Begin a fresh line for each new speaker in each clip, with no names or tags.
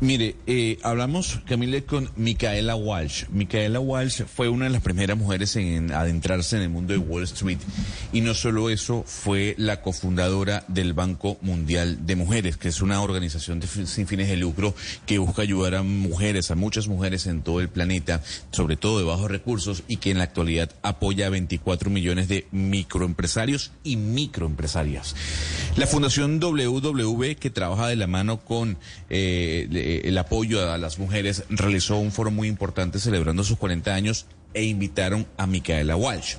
Mire, eh, hablamos, Camille, con Micaela Walsh. Micaela Walsh fue una de las primeras mujeres en adentrarse en el mundo de Wall Street. Y no solo eso, fue la cofundadora del Banco Mundial de Mujeres, que es una organización de, sin fines de lucro que busca ayudar a mujeres, a muchas mujeres en todo el planeta, sobre todo de bajos recursos, y que en la actualidad apoya a 24 millones de microempresarios y microempresarias. La Fundación WW, que trabaja de la mano con... Eh, eh, el apoyo a las mujeres, realizó un foro muy importante celebrando sus 40 años e invitaron a Micaela Walsh.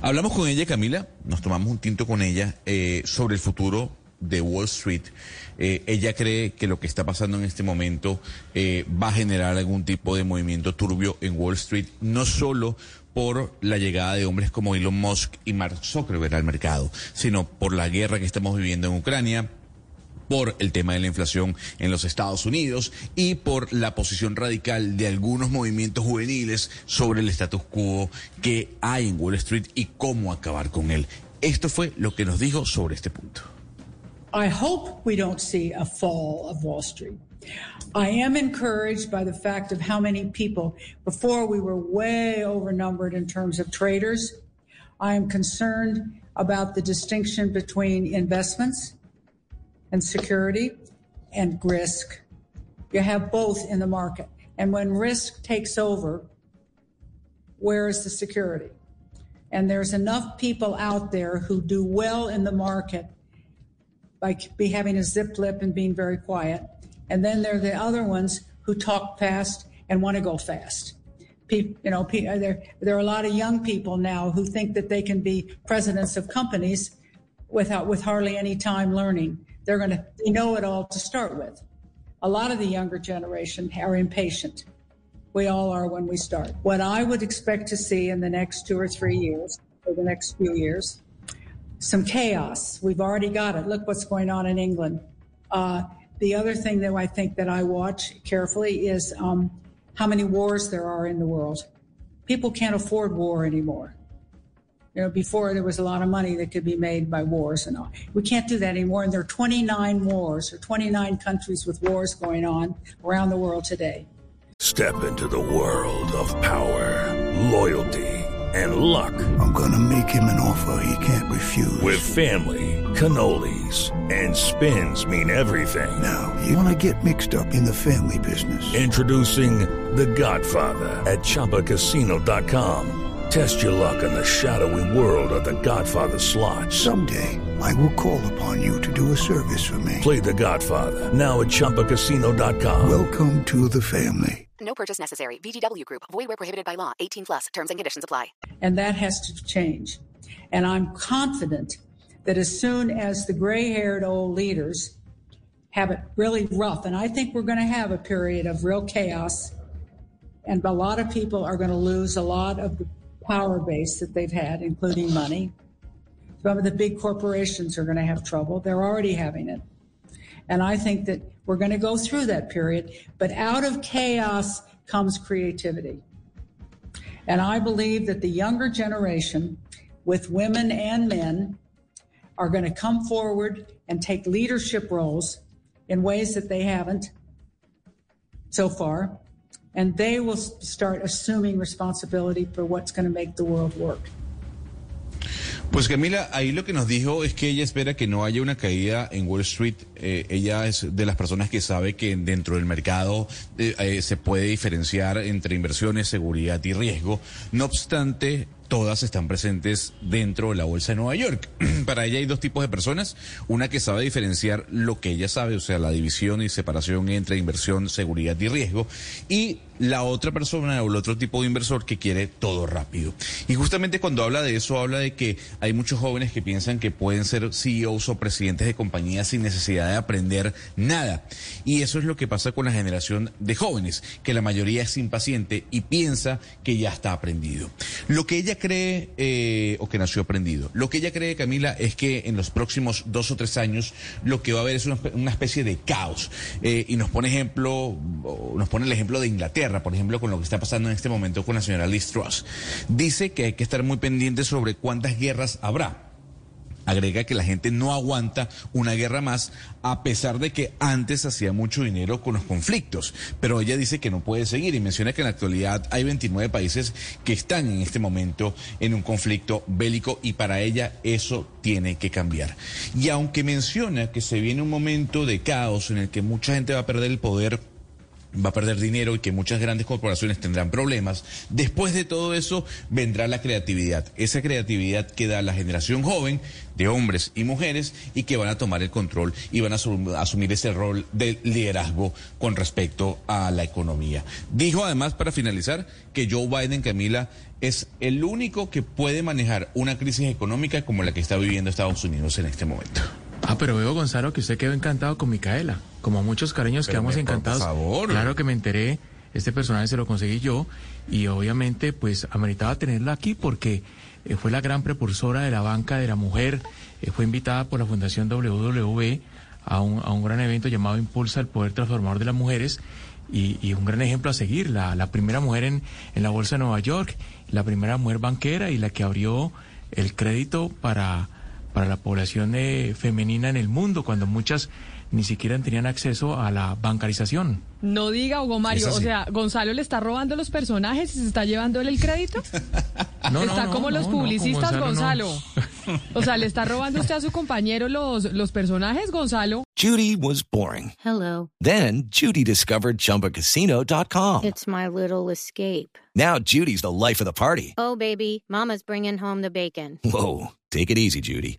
Hablamos con ella, Camila, nos tomamos un tinto con ella eh, sobre el futuro de Wall Street. Eh, ella cree que lo que está pasando en este momento va a generar algún tipo de movimiento turbio en Wall Street, no solo por la llegada de hombres como Elon Musk y Mark Zuckerberg al mercado, sino por la guerra que estamos viviendo en Ucrania, por el tema de la inflación en los Estados Unidos y por la posición radical de algunos movimientos juveniles sobre el status quo que hay en Wall Street y cómo acabar con él. Esto fue lo que nos dijo sobre este punto.
I hope we don't see a fall of Wall Street. I am encouraged by the fact of how many people, before we were way overnumbered in terms of traders. I am concerned about the distinction between investments and security and risk. You have both in the market. And when risk takes over, where is the security? And there's enough people out there who do well in the market by be having a zip lip and being very quiet. And then there are the other ones who talk fast and want to go fast. You know, uh, there, there are a lot of young people now who think that they can be presidents of companies without with hardly any time learning. They're going to they know it all to start with. A lot of the younger generation are impatient. We all are when we start. What I would expect to see in the next two or three years, or the next few years, some chaos. We've already got it. Look what's going on in England. Uh, the other thing that I think that I watch carefully is um, how many wars there are in the world. People can't afford war anymore. You know, before there was a lot of money that could be made by wars and all. We can't do that anymore. And there are 29 wars or 29 countries with wars going on around the world today.
Step into the world of power, loyalty, and luck.
I'm going to make him an offer he can't refuse.
With family, cannolis, and spins mean everything.
Now, you want to get mixed up in the family business.
Introducing The Godfather at Choppacasino.com. Test your luck in the shadowy world of the Godfather slot.
Someday, I will call upon you to do a service for me.
Play the Godfather, now at Chumpacasino.com.
Welcome to the family.
No purchase necessary. VGW Group. Void where prohibited by law. 18 plus. Terms and conditions apply.
And that has to change. And I'm confident that as soon as the gray-haired old leaders have it really rough, and I think we're going to have a period of real chaos, and a lot of people are going to lose a lot of the power base that they've had, including money. Some of the big corporations are going to have trouble. They're already having it. And I think that we're going to go through that period. But out of chaos comes creativity. And I believe that the younger generation, with women and men, are going to come forward and take leadership roles in ways that they haven't so far and they will start assuming responsibility for what's going to make the world work.
Pues Camila, ahí lo que nos dijo es que ella espera que no haya una caída en Wall Street eh, ella es de las personas que sabe que dentro del mercado eh, eh, se puede diferenciar entre inversiones, seguridad y riesgo. No obstante, todas están presentes dentro de la bolsa de Nueva York. Para ella hay dos tipos de personas, una que sabe diferenciar lo que ella sabe, o sea, la división y separación entre inversión, seguridad y riesgo, y la otra persona o el otro tipo de inversor que quiere todo rápido. Y justamente cuando habla de eso, habla de que hay muchos jóvenes que piensan que pueden ser CEOs o presidentes de compañías sin necesidad de aprender nada. Y eso es lo que pasa con la generación de jóvenes, que la mayoría es impaciente y piensa que ya está aprendido. Lo que ella cree, eh, o que nació aprendido, lo que ella cree, Camila, es que en los próximos dos o tres años lo que va a haber es una, una especie de caos. Eh, y nos pone ejemplo, nos pone el ejemplo de Inglaterra por ejemplo, con lo que está pasando en este momento con la señora Liz Truss. Dice que hay que estar muy pendiente sobre cuántas guerras habrá. Agrega que la gente no aguanta una guerra más, a pesar de que antes hacía mucho dinero con los conflictos. Pero ella dice que no puede seguir y menciona que en la actualidad hay 29 países que están en este momento en un conflicto bélico y para ella eso tiene que cambiar. Y aunque menciona que se viene un momento de caos en el que mucha gente va a perder el poder, va a perder dinero y que muchas grandes corporaciones tendrán problemas. Después de todo eso vendrá la creatividad. Esa creatividad que da la generación joven de hombres y mujeres y que van a tomar el control y van a asumir ese rol de liderazgo con respecto a la economía. Dijo además, para finalizar, que Joe Biden, Camila, es el único que puede manejar una crisis económica como la que está viviendo Estados Unidos en este momento.
Ah, pero veo, Gonzalo, que usted quedó encantado con Micaela. Como muchos cariños quedamos encantados.
Por favor.
Claro que me enteré. Este personaje se lo conseguí yo y obviamente pues ameritaba tenerla aquí porque eh, fue la gran precursora de la banca de la mujer. Eh, fue invitada por la Fundación WW a un, a un gran evento llamado Impulsa el Poder Transformador de las Mujeres y, y, un gran ejemplo a seguir, la, la primera mujer en, en la Bolsa de Nueva York, la primera mujer banquera y la que abrió el crédito para para la población eh, femenina en el mundo, cuando muchas ni siquiera tenían acceso a la bancarización.
No diga, Hugo Mario, o sea, Gonzalo le está robando los personajes y se está llevando él el crédito.
No,
está
no,
como los publicistas, Gonzalo. O sea, le está robando usted a su compañero los, los personajes, Gonzalo.
Judy was boring.
Hello.
Then Judy discovered ChumbaCasino.com.
It's my little escape.
Now Judy's the life of the party.
Oh, baby, mama's bringing home the bacon.
Whoa, take it easy, Judy.